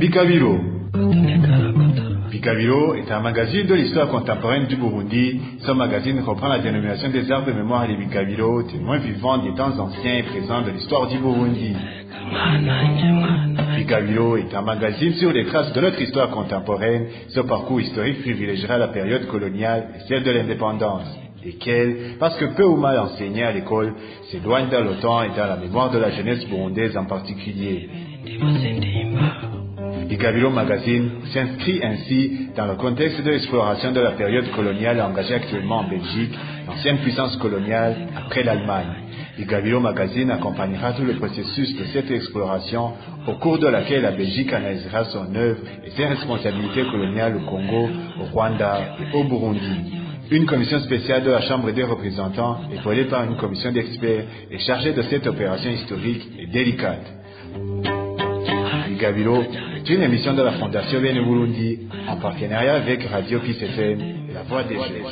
Bikabiro. Bikabiro est un magazine de l'histoire contemporaine du Burundi. Ce magazine reprend la dénomination des arbres de mémoire des Bikabiro, témoins vivants des temps anciens et présents de l'histoire du Burundi. Bikabiro est un magazine sur les traces de notre histoire contemporaine. Ce parcours historique privilégiera la période coloniale et celle de l'indépendance, lesquelles, parce que peu ou mal enseignées à l'école, s'éloignent dans le temps et dans la mémoire de la jeunesse burundaise en particulier. Bikabiro Magazine s'inscrit ainsi dans le contexte de l'exploration de la période coloniale engagée actuellement en Belgique, l'ancienne puissance coloniale après l'Allemagne. Bikabiro Magazine accompagnera tout le processus de cette exploration au cours de laquelle la Belgique analysera son œuvre et ses responsabilités coloniales au Congo, au Rwanda et au Burundi. Une commission spéciale de la Chambre des représentants, épaulée par une commission d'experts, est chargée de cette opération historique et délicate. Est une émission de la Fondation Bene Burundi en partenariat avec Radio Peace FM et La Voix des Jeunes.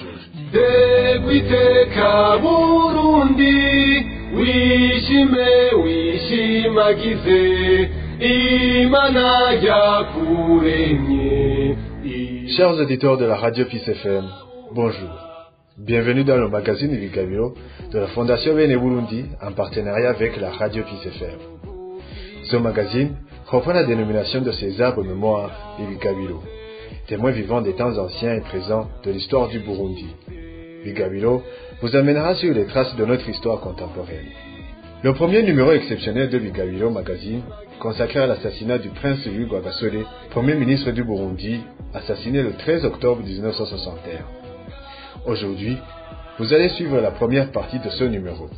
Chers auditeurs de la Radio Peace FM, bonjour. Bienvenue dans le magazine Bikabiro de la Fondation Bene Burundi en partenariat avec la Radio Peace FM. Ce magazine reprend la dénomination de ces arbres mémoire des Bikabiro, témoins vivants des temps anciens et présents de l'histoire du Burundi. Bikabiro vous amènera sur les traces de notre histoire contemporaine. Le premier numéro exceptionnel de Bikabiro Magazine, consacré à l'assassinat du prince Louis Rwagasore, premier ministre du Burundi, assassiné le 13 octobre 1961. Aujourd'hui, vous allez suivre la première partie de ce numéro.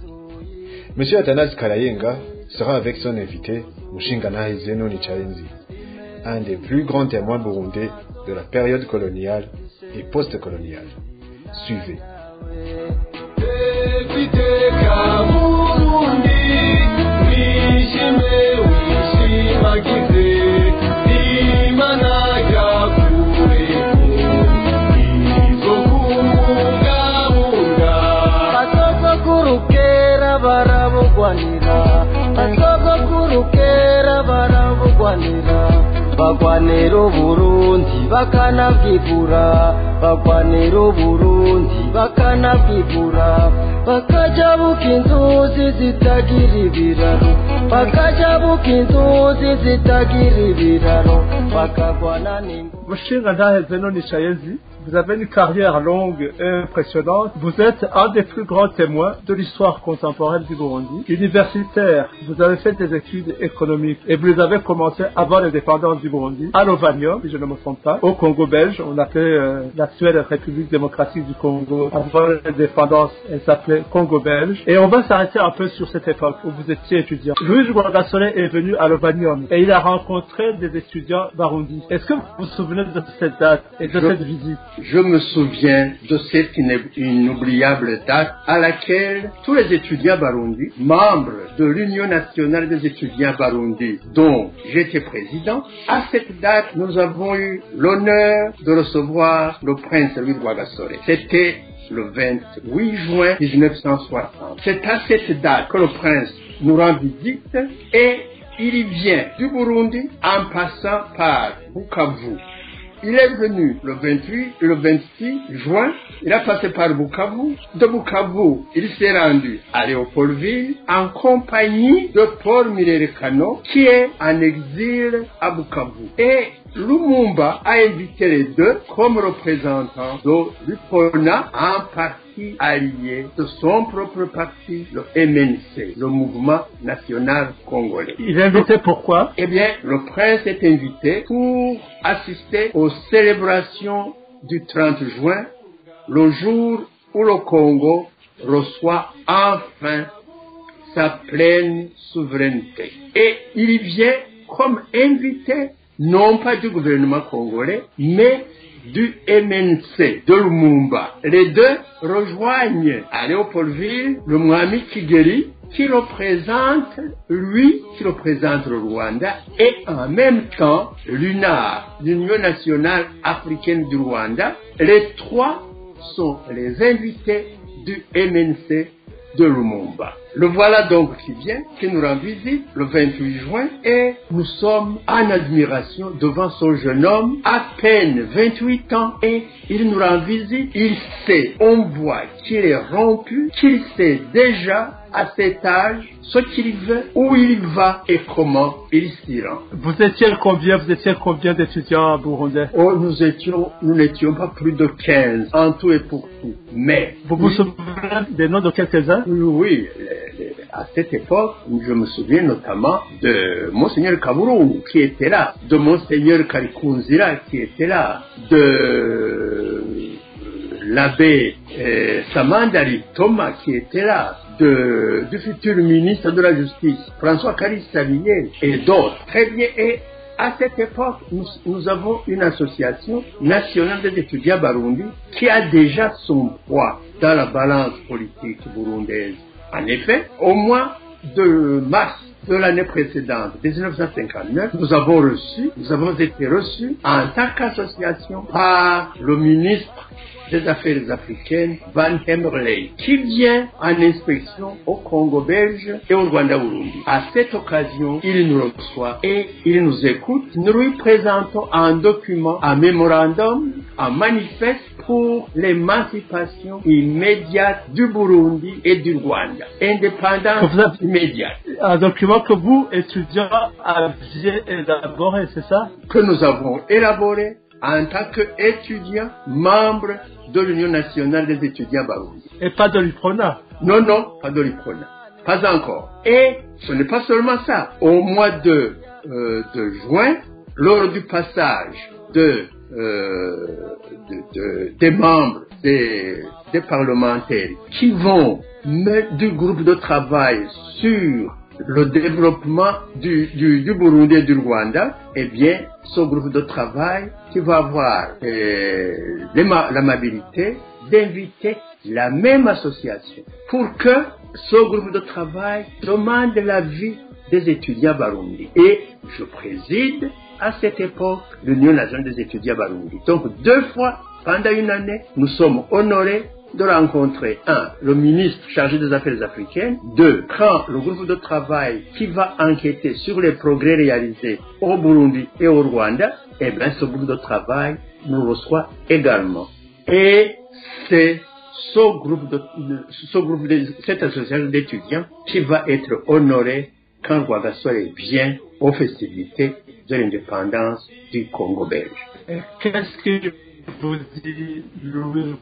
Monsieur Athanas Kalayenga sera avec son invité, Mushinganahe Zeno Nichaenzi, un des plus grands témoins burundais de la période coloniale et post-coloniale. Suivez. Barabugwanira bagwanira uburundi bakanabwigura bagwanira uburundi bakanabwigura bakaja buka inzuzi zitagira ibiraro bakaja buka inzuzi zitagira ibiraro bakagwana n'ingo Mushinga Ntaheze Nichayenzi, vous avez une carrière longue et impressionnante. Vous êtes un des plus grands témoins de l'histoire contemporaine du Burundi. Universitaire, vous avez fait des études économiques et vous avez commencé avant l'indépendance du Burundi à Lovanium, si je ne me trompe pas, au Congo belge. On appelait euh, l'actuelle République démocratique du Congo. Avant l'indépendance, elle s'appelait Congo belge. Et on va s'arrêter un peu sur cette époque où vous étiez étudiant. Louis Rwagasore est venu à Lovanium et il a rencontré des étudiants Barundi. Est-ce que vous vous souvenez de cette date et de Je- cette visite? Je me souviens de cette inoubliable date à laquelle tous les étudiants barundi, membres de l'Union nationale des étudiants barundi, dont j'étais président, à cette date, nous avons eu l'honneur de recevoir le prince Louis Rwagasore. C'était le 28 juin 1960. C'est à cette date que le prince nous rend visite et il vient du Burundi en passant par Bukavu, il est venu le 28 et le 26 juin. Il a passé par Bukavu. De Bukavu, il s'est rendu à Léopoldville en compagnie de Paul Mirerekano qui est en exil à Bukavu. Lumumba a invité les deux comme représentants de l'UPONA en parti allié de son propre parti, le MNC, le Mouvement National Congolais. Il est invité pourquoi? Eh bien, le prince est invité pour assister aux célébrations du 30 juin, le jour où le Congo reçoit enfin sa pleine souveraineté. Et il y vient comme invité, non pas du gouvernement congolais, mais du MNC, de Lumumba. Les deux rejoignent à Léopoldville le Mohamed Kigeli, qui représente, lui, qui représente le Rwanda, et en même temps l'UNAR, l'Union nationale africaine du Rwanda. Les trois sont les invités du MNC de. Le voilà donc qui vient, qui nous rend visite le 28 juin et nous sommes en admiration devant ce jeune homme, à peine 28 ans et il nous rend visite. Il sait, on voit qu'il est rompu, qu'il sait déjà à cet âge ce qu'il veut, où il va et comment il s'y rend. Vous étiez combien, vous étiez combien d'étudiants burundais? Oh, nous étions, nous n'étions pas plus de 15 en tout et pour tout. Mais, Vous vous souvenez des noms de quelques-uns? Oui, à cette époque, je me souviens notamment de Monseigneur Kabourou qui était là, de Monseigneur Karikunzira qui était là, de l'abbé euh, Samandari Thomas qui était là, du futur ministre de la Justice, François Carissalier et d'autres. Très bien. Et à cette époque, nous, nous avons une association nationale des étudiants Barundi qui a déjà son poids dans la balance politique burundaise. En effet, au mois de mars de l'année précédente, 1959, nous avons reçu, nous avons été reçus en tant qu'association par le ministre des Affaires africaines, Van Hemmerley, qui vient en inspection au Congo belge et au Rwanda Burundi. À cette occasion, il nous reçoit et il nous écoute. Nous lui présentons un document, un mémorandum, un manifeste pour l'émancipation immédiate du Burundi et du Rwanda. Indépendance immédiate. Un document que vous, étudiants, aviez élaboré, c'est ça? Que nous avons élaboré en tant qu'étudiants membres de l'Union nationale des étudiants Barundi. Et pas de l'UPRONA. Non, non, pas de l'IPRONA. Pas encore. Et ce n'est pas seulement ça. Au mois de, euh, de juin, lors du passage de, euh, de- de- des membres des, des parlementaires qui vont mettre du groupe de travail sur le développement du, Burundi et du Rwanda, eh bien, ce groupe de travail qui va avoir euh, l'ama- l'amabilité d'inviter la même association pour que ce groupe de travail demande l'avis des étudiants Barundi. Et je préside à cette époque l'Union nationale des étudiants Barundi. Donc deux fois pendant une année, nous sommes honorés de rencontrer, un, le ministre chargé des affaires africaines, deux, quand le groupe de travail qui va enquêter sur les progrès réalisés au Burundi et au Rwanda, eh bien, ce groupe de travail nous reçoit également. Et c'est ce groupe de, ce groupe de, cette association d'étudiants qui va être honoré quand Rwagasore vient aux festivités de l'indépendance du Congo belge. Et qu'est-ce que Louis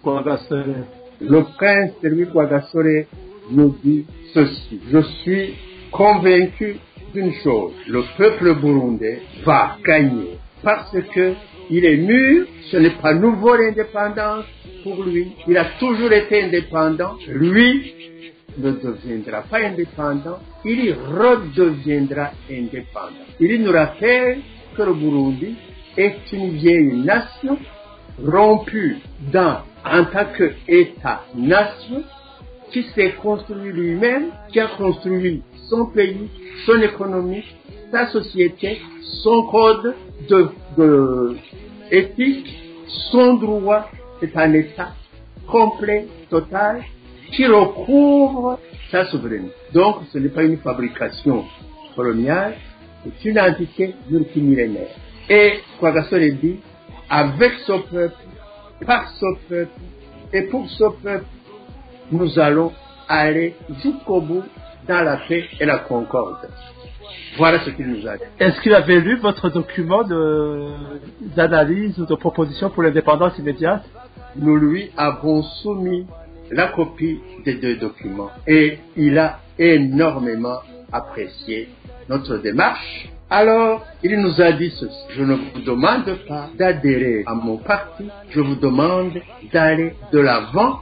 Le prince Louis Rwagasore nous dit ceci. Je suis convaincu d'une chose. Le peuple burundais va gagner parce que il est mûr. Ce n'est pas nouveau l'indépendance pour lui. Il a toujours été indépendant. Lui ne deviendra pas indépendant. Il y redeviendra indépendant. Il nous rappelle que le Burundi est une vieille nation rompu dans, en tant qu'État-nation, qui s'est construit lui-même, qui a construit son pays, son économie, sa société, son code de, de éthique, son droit, c'est un État complet, total, qui recouvre sa souveraineté. Donc, ce n'est pas une fabrication coloniale, c'est une entité multimillénaire. Et Kwagasore dit, avec ce peuple, par ce peuple et pour ce peuple, nous allons aller jusqu'au bout dans la paix et la concorde. Voilà ce qu'il nous a dit. Est-ce qu'il avait lu votre document d'analyse ou de proposition pour l'indépendance immédiate? Nous lui avons soumis la copie des deux documents et il a énormément apprécié notre démarche. Alors, il nous a dit ceci. Je ne vous demande pas d'adhérer à mon parti, je vous demande d'aller de l'avant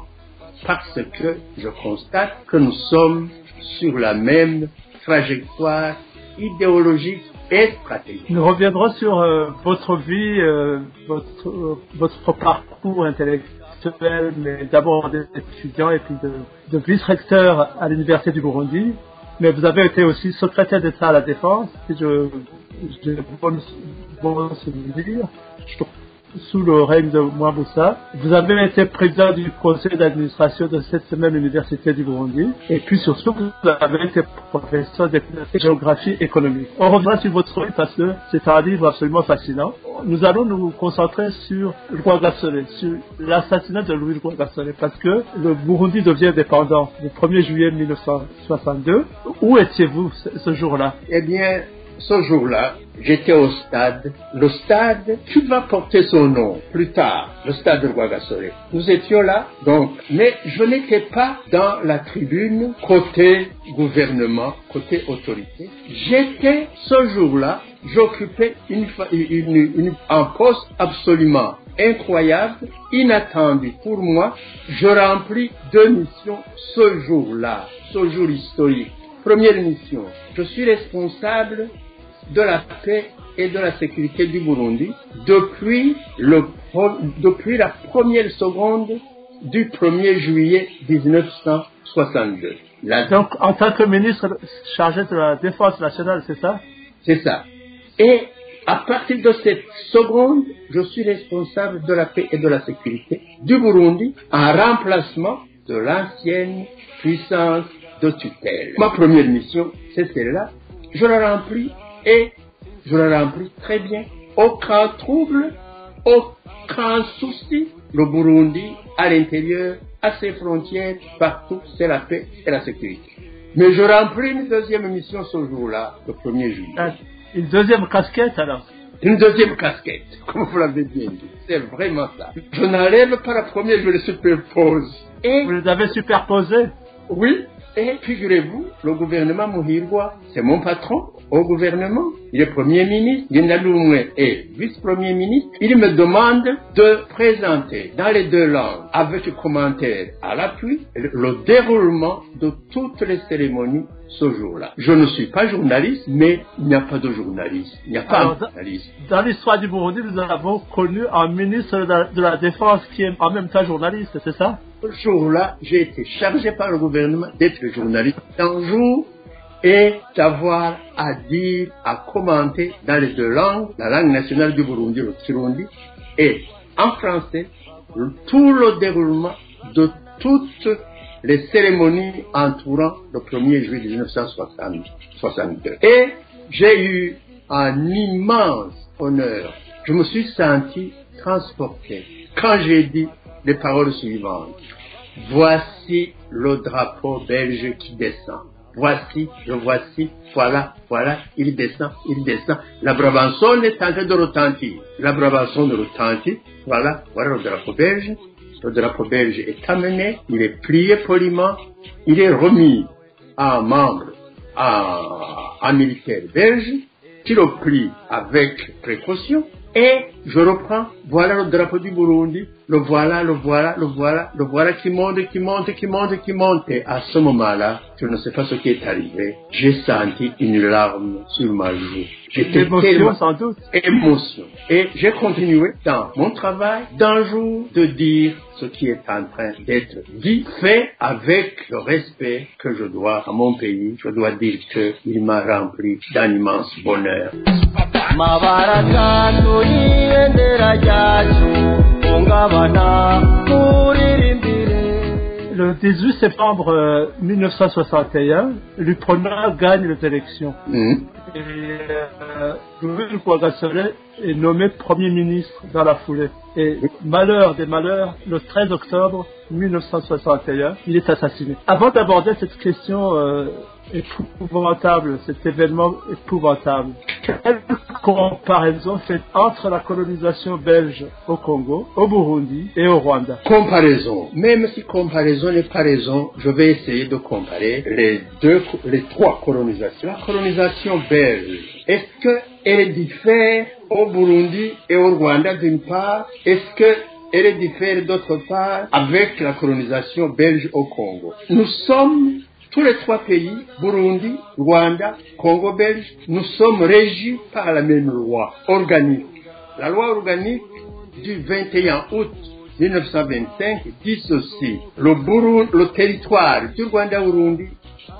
parce que je constate que nous sommes sur la même trajectoire idéologique et stratégique. Nous reviendrons sur euh, votre vie, euh, votre, euh, votre parcours intellectuel, mais d'abord d'étudiant et puis de, de vice-recteur à l'Université du Burundi. Mais vous avez été aussi secrétaire d'État à la Défense, si je, j'ai bon, bon souvenir. Je- sous le règne de Mwamboussa. Vous avez été président du conseil d'administration de cette même université du Burundi. Et puis surtout, vous avez été professeur de géographie économique. On reviendra sur votre vie parce que c'est un livre absolument fascinant. Nous allons nous concentrer sur roi Gassolé, sur l'assassinat de Louis le Gassolé, parce que le Burundi devient dépendant le 1er juillet 1962. Où étiez-vous ce, ce jour-là? Eh bien, ce jour-là, j'étais au stade, le stade qui va porter son nom plus tard, le stade de Rwagasore. Nous étions là, donc, mais je n'étais pas dans la tribune côté gouvernement, côté autorité. J'étais ce jour-là, j'occupais une- une- un poste absolument incroyable, inattendu pour moi. Je remplis deux missions ce jour-là, ce jour historique. Première mission, je suis responsable de la paix et de la sécurité du Burundi depuis, le, depuis la première seconde du 1er juillet 1962. La- Donc, en tant que ministre chargé de la défense nationale, c'est ça? C'est ça. Et à partir de cette seconde, je suis responsable de la paix et de la sécurité du Burundi en remplacement de l'ancienne puissance de tutelle. Ma première mission, c'est celle-là. Je la remplis et je la remplis très bien. Aucun trouble, aucun souci. Le Burundi, à l'intérieur, à ses frontières, partout, c'est la paix et la sécurité. Mais je remplis une deuxième mission ce jour-là, le 1er juillet. Ah, Une deuxième casquette alors? Une deuxième casquette, comme vous l'avez bien dit. C'est vraiment ça. Je n'enlève pas la première, je le superpose. Et Vous les avez superposés oui, et figurez-vous, le gouvernement Muhirwa, c'est mon patron au gouvernement. Il est premier ministre, Gendaloumwe est vice-premier ministre. Il me demande de présenter dans les deux langues, avec commentaires à l'appui, le, le déroulement de toutes les cérémonies ce jour-là. Je ne suis pas journaliste, mais il n'y a pas de journaliste. Il n'y a pas Alors, de journaliste. Dans l'histoire du Burundi, nous avons connu un ministre de la, de la Défense qui est en même temps journaliste, c'est ça? Ce jour-là, j'ai été chargé par le gouvernement d'être journaliste un jour et d'avoir à dire, à commenter dans les deux langues, la langue nationale du Burundi, le Kirundi, et en français, tout le déroulement de toutes les cérémonies entourant le 1er juillet 1962. Et j'ai eu un immense honneur. Je me suis senti transporté quand j'ai dit les paroles suivantes. Voici le drapeau belge qui descend. Voici, le voici, voilà, voilà, il descend, il descend. La brabançonne est en train de retentir. La brabançonne retentit. Voilà, voilà le drapeau belge. Le drapeau belge est amené, il est plié poliment, il est remis à un membre, à un militaire belge, qui le plie avec précaution, et je reprends, voilà le drapeau du Burundi, le voilà, le voilà, le voilà, le voilà qui monte, qui monte, qui monte, qui monte. Et à ce moment-là, je ne sais pas ce qui est arrivé, j'ai senti une larme sur ma joue. J'étais L'émotion tellement sans doute. émotion. Et j'ai continué dans mon travail d'un jour de dire ce qui est en train d'être dit, fait avec le respect que je dois à mon pays. Je dois dire qu'il m'a rempli d'un immense bonheur. Ryacu hungabana Le 18 septembre euh, 1961, l'UPRONA gagne les élections. Mhm. Et euh, Louis est nommé Premier ministre dans la foulée. Et malheur des malheurs, le 13 octobre 1961, il est assassiné. Avant d'aborder cette question euh, épouvantable, cet événement épouvantable, quelle comparaison fait entre la colonisation belge au Congo, au Burundi et au Rwanda Comparaison. Même si comparaison n'est pas raison, je vais essayer de comparer les deux, les trois colonisations. La colonisation belge, est-ce qu'elle diffère au Burundi et au Rwanda d'une part? Est-ce qu'elle diffère d'autre part avec la colonisation belge au Congo? Nous sommes tous les trois pays, Burundi, Rwanda, Congo belge, nous sommes régis par la même loi organique. La loi organique du 21 août 1925 dit ceci. Le, Burundi, le territoire du Rwanda-Burundi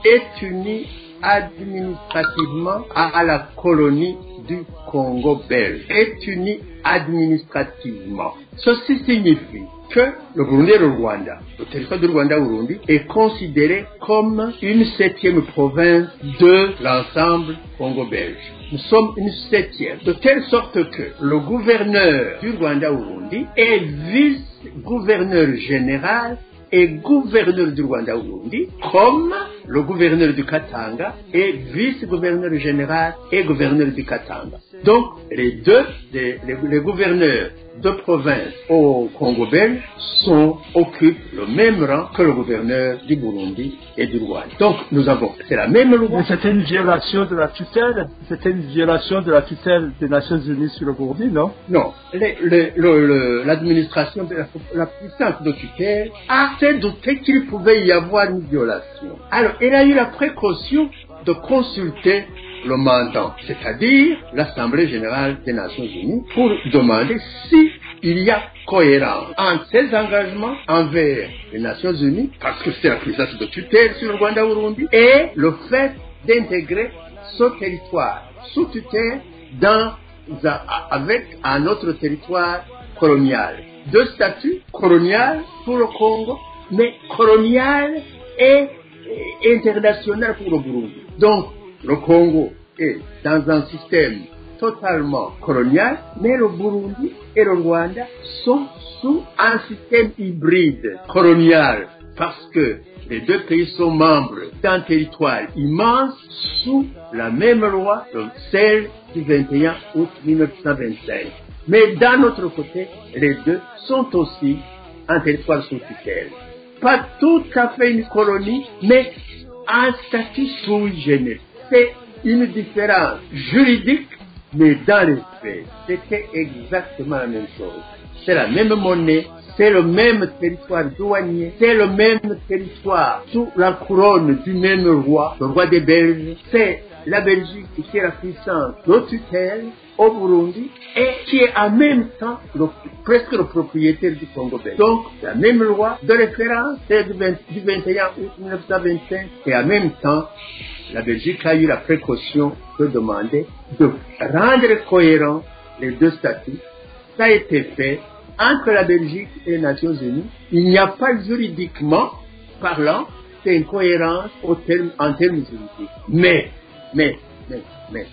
est uni administrativement à la colonie du Congo belge, est unie administrativement. Ceci signifie que le Burundi et Rwanda, le territoire du Rwanda Burundi, est considéré comme une septième province de l'ensemble Congo-belge. Nous sommes une septième, de telle sorte que le gouverneur du Rwanda Burundi est vice-gouverneur général et gouverneur du Rwanda Burundi, comme le gouverneur du Katanga est vice-gouverneur général et gouverneur du Katanga. Donc, les deux, les, les- les gouverneurs de province au Congo belge sont, occupent le même rang que le gouverneur du Burundi et du Rwanda. Donc, nous avons, c'est la même loi. C'était une violation de la tutelle, c'était une violation de la tutelle des Nations Unies sur le Burundi, non? Non, l'administration de la, la puissance de tutelle a s'est douté qu'il pouvait y avoir une violation. Alors, elle a eu la précaution de consulter le mandant, c'est-à-dire l'Assemblée générale des Nations Unies, pour demander si il y a cohérence entre ses engagements envers les Nations Unies, parce que c'est la puissance de tutelle sur le Rwanda Burundi, et le fait d'intégrer ce territoire sous tutelle dans avec un autre territoire colonial. Deux statuts colonial pour le Congo, mais colonial et international pour le Burundi. Donc, le Congo est dans un système totalement colonial, mais le Burundi et le Rwanda sont sous un système hybride colonial parce que les deux pays sont membres d'un territoire immense sous la même loi, donc celle du 21 août 1925. Mais d'un autre côté, les deux sont aussi un territoire sous. Pas tout à fait une colonie, mais un statut generis. C'est une différence juridique, mais dans les c'était exactement la même chose. C'est la même monnaie, c'est le même territoire douanier, c'est le même territoire sous la couronne du même roi, le roi des Belges. C'est la Belgique qui est la puissance de tutelle au Burundi et qui est en même temps presque le propriétaire du Congo belge. Donc, la même loi de référence, celle du, 20 du 21 août 1925, et en même temps, la Belgique a eu la précaution de demander de rendre cohérents les deux statuts. Ça a été fait entre la Belgique et les Nations Unies. Il n'y a pas juridiquement parlant, c'est une cohérence au terme, en termes juridiques. Mais, mais, mais, mais,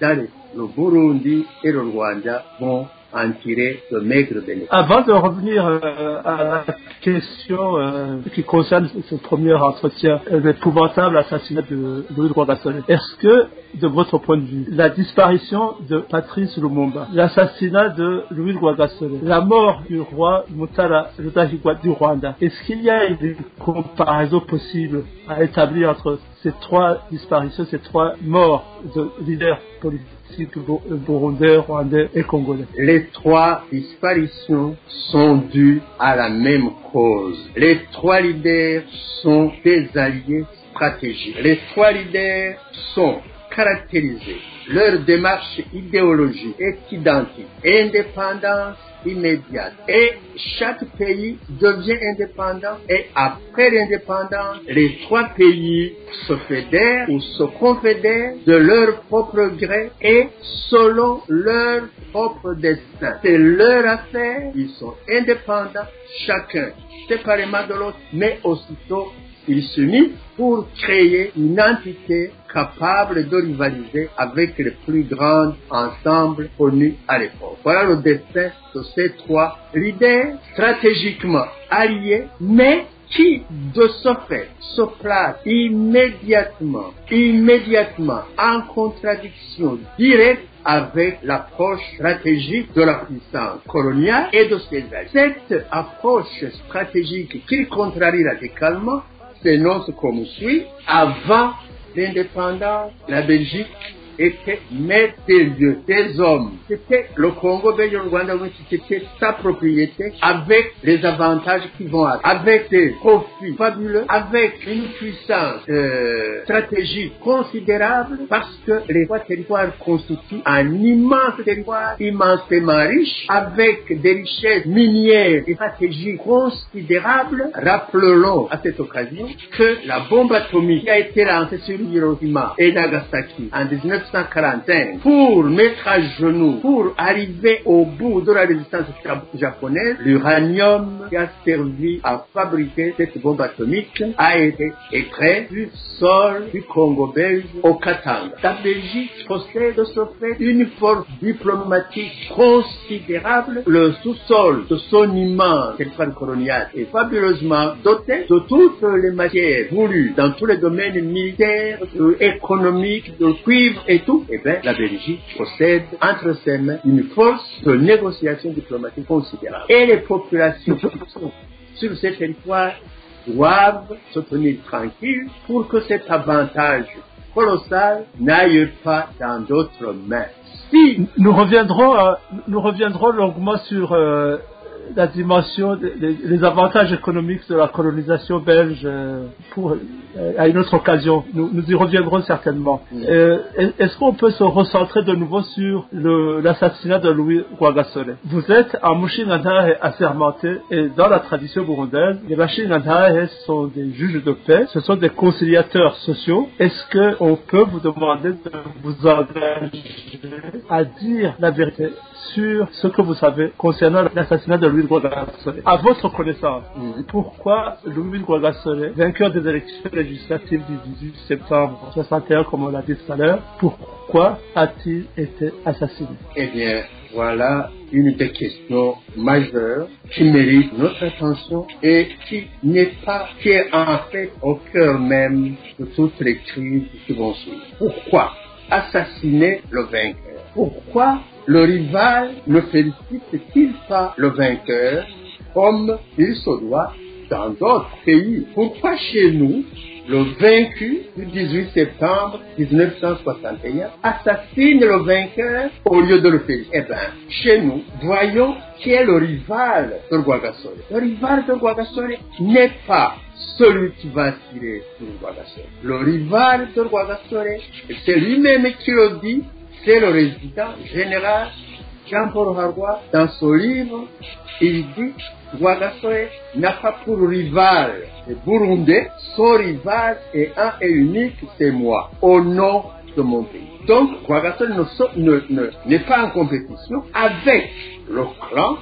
dans le Burundi et le Rwanda vont de. Avant de revenir euh, à la question euh, qui concerne ce premier entretien, euh, l'épouvantable assassinat de Louis Rwagasone, est-ce que, de votre point de vue, la disparition de Patrice Lumumba, l'assassinat de Louis Rwagasone, la mort du roi Mutara Rudahigwa du Rwanda, est-ce qu'il y a une comparaison possible à établir entre ces trois disparitions, ces trois morts de leaders politiques bur- burundais, rwandais et congolais? Les trois disparitions sont dues à la même cause. Les trois leaders sont des alliés stratégiques. Les trois leaders sont caractérisés. Leur démarche idéologique est identique. Indépendance immédiate. Et chaque pays devient indépendant et après l'indépendance, les trois pays se fédèrent ou se confédèrent de leur propre gré et selon leur propre destin. C'est leur affaire, ils sont indépendants, chacun séparément de l'autre, mais aussitôt ils s'unissent pour créer une entité capable de rivaliser avec les plus grands ensembles connus à l'époque. Voilà le destin de ces trois leaders stratégiquement alliés, mais qui, de ce fait, se placent immédiatement, immédiatement en contradiction directe avec l'approche stratégique de la puissance coloniale et de ses alliés. Cette approche stratégique qu'ils contrarient radicalement s'énonce comme suit. Avant l'indépendance, la Belgique étaient maîtres des lieux, des hommes. C'était le Congo belge, le Rwanda, c'était sa propriété avec les avantages qui vont avec, avec des profits fabuleux, avec une puissance euh, stratégique considérable parce que les trois territoires constituent un immense territoire immensément riche avec des richesses minières et stratégiques considérables. Rappelons à cette occasion que la bombe atomique qui a été lancée sur Hiroshima et Nagasaki en 1945 pour mettre à genoux, pour arriver au bout de la résistance japonaise, l'uranium qui a servi à fabriquer cette bombe atomique a été extrait du sol du Congo belge au Katanga. La Belgique possède de ce fait une force diplomatique considérable. Le sous-sol de son immense territoire colonial est fabuleusement doté de toutes les matières voulues dans tous les domaines militaires, économiques, de cuivre et tout. Eh bien, la Belgique possède entre ses mains une force de négociation diplomatique considérable. Et les populations sur ces territoires doivent se tenir tranquilles pour que cet avantage colossal n'aille pas dans d'autres mains. Si nous reviendrons, euh, nous reviendrons longuement sur euh, la dimension, les avantages économiques de la colonisation belge euh, pour, euh, à une autre occasion. Nous, nous y reviendrons certainement. Euh, Est-ce qu'on peut se recentrer de nouveau sur l'assassinat de Louis Rwagasore Vous êtes un Mushingantahe assermenté et dans la tradition burundaise, les Mushingantahe sont des juges de paix, ce sont des conciliateurs sociaux. Est-ce qu'on peut vous demander de vous engager à dire la vérité? Sur ce que vous savez concernant l'assassinat de Louis Rwagasore À votre connaissance, pourquoi Louis Rwagasore, vainqueur des élections législatives du 18 septembre 61, comme on l'a dit tout à l'heure, pourquoi a-t-il été assassiné? Eh bien, voilà une des questions majeures qui mérite notre attention et qui n'est pas, qui est en fait au cœur même de toutes les crises qui vont suivre. Pourquoi assassiner le vainqueur? Pourquoi le rival ne félicite-t-il pas le vainqueur comme il se doit dans d'autres pays Pourquoi chez nous, le vaincu du 18 septembre 1961 assassine le vainqueur au lieu de le féliciter? Eh bien, chez nous, voyons qui est le rival de Rwagasore. Le rival de Rwagasore n'est pas celui qui va tirer sur Rwagasore. Le rival de Rwagasore, c'est lui-même qui le dit, c'est le résident général Jean-Paul Harwa, dans son livre, il dit Rwagasore n'a pas pour rival le Burundais, son rival est un et unique, c'est moi, au nom de mon pays. Donc, Rwagasore ne so- ne- ne- n'est pas en compétition avec le clan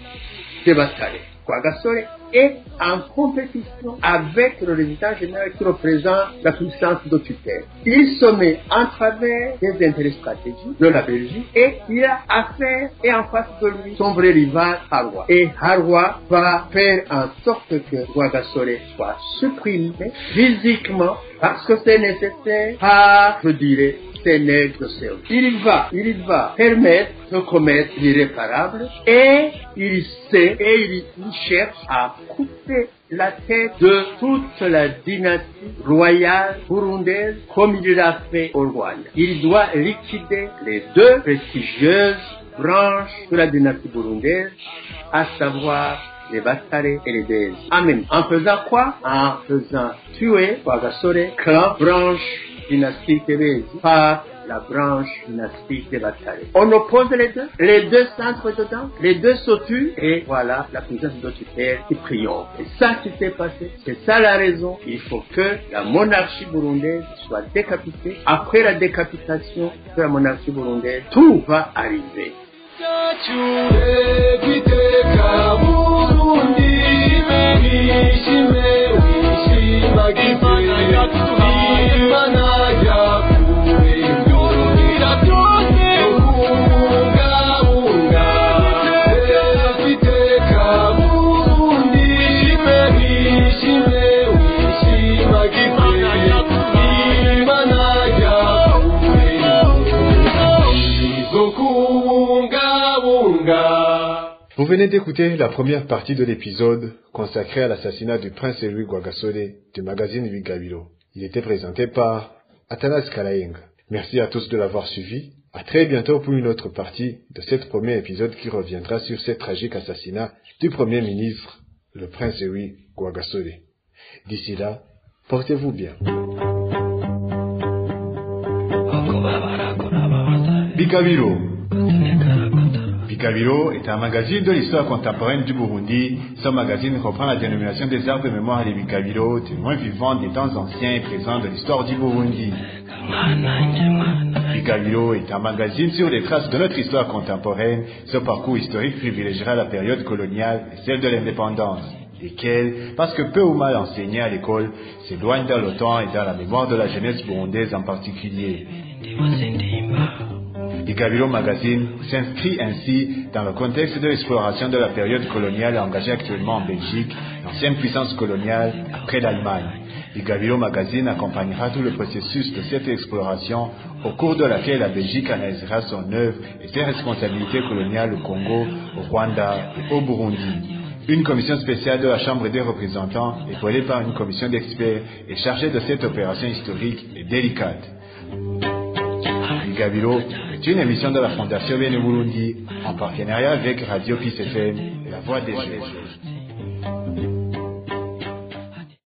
de Rwagasore est en compétition avec le résident général qui représente la puissance de. Il se met en travers des intérêts stratégiques de la Belgique et il a affaire et en face de lui son vrai rival Harwa. Et Harwa va faire en sorte que Rwagasore soit supprimé physiquement parce que c'est nécessaire par, je dirais, Il va, il va permettre de commettre l'irréparable et il sait et il, cherche à couper la tête de toute la dynastie royale burundaise comme il l'a fait au Rwanda. Il doit liquider les deux prestigieuses branches de la dynastie burundaise, à savoir les Batare et les Dez. En même en faisant quoi? En faisant tuer Rwagasore, clan branche dynastique Tebezi par la branche dynastique des Batare. On oppose les deux, les deux s'entrent dedans, les deux tuent, et voilà la puissance de qui triomphe. Et ça qui s'est passé, c'est ça la raison. Il faut que la monarchie burundaise soit décapitée. Après la décapitation de la monarchie burundaise, tout va arriver. Vous venez d'écouter la première partie de l'épisode consacré à l'assassinat du prince Louis Guagasore du magazine Vigabilo. Il était présenté par Atanas Kalaenga. Merci à tous de l'avoir suivi. À très bientôt pour une autre partie de cet premier épisode qui reviendra sur ce tragique assassinat du Premier ministre, le prince Ewi Guagasole. D'ici là, portez-vous bien. Bikabiro. Bikabiro est un magazine de l'histoire contemporaine du Burundi. Ce magazine reprend la dénomination des arbres de mémoire des Bikabiro, témoins vivants des temps anciens et présents de l'histoire du Burundi. Bikabiro est un magazine sur les traces de notre histoire contemporaine. Ce parcours historique privilégiera la période coloniale et celle de l'indépendance, lesquelles, parce que peu ou mal enseignées à l'école, s'éloignent dans le temps et dans la mémoire de la jeunesse burundaise en particulier. Bikabiro Magazine s'inscrit ainsi dans le contexte de l'exploration de la période coloniale engagée actuellement en Belgique, l'ancienne puissance coloniale après l'Allemagne. Bikabiro Magazine accompagnera tout le processus de cette exploration au cours de laquelle la Belgique analysera son œuvre et ses responsabilités coloniales au Congo, au Rwanda et au Burundi. Une commission spéciale de la Chambre des représentants, épaulée par une commission d'experts, est chargée de cette opération historique et délicate. Bikabiro c'est une émission de la Fondation Benoît en partenariat avec Radio Piste FM, La Voix des Jeux.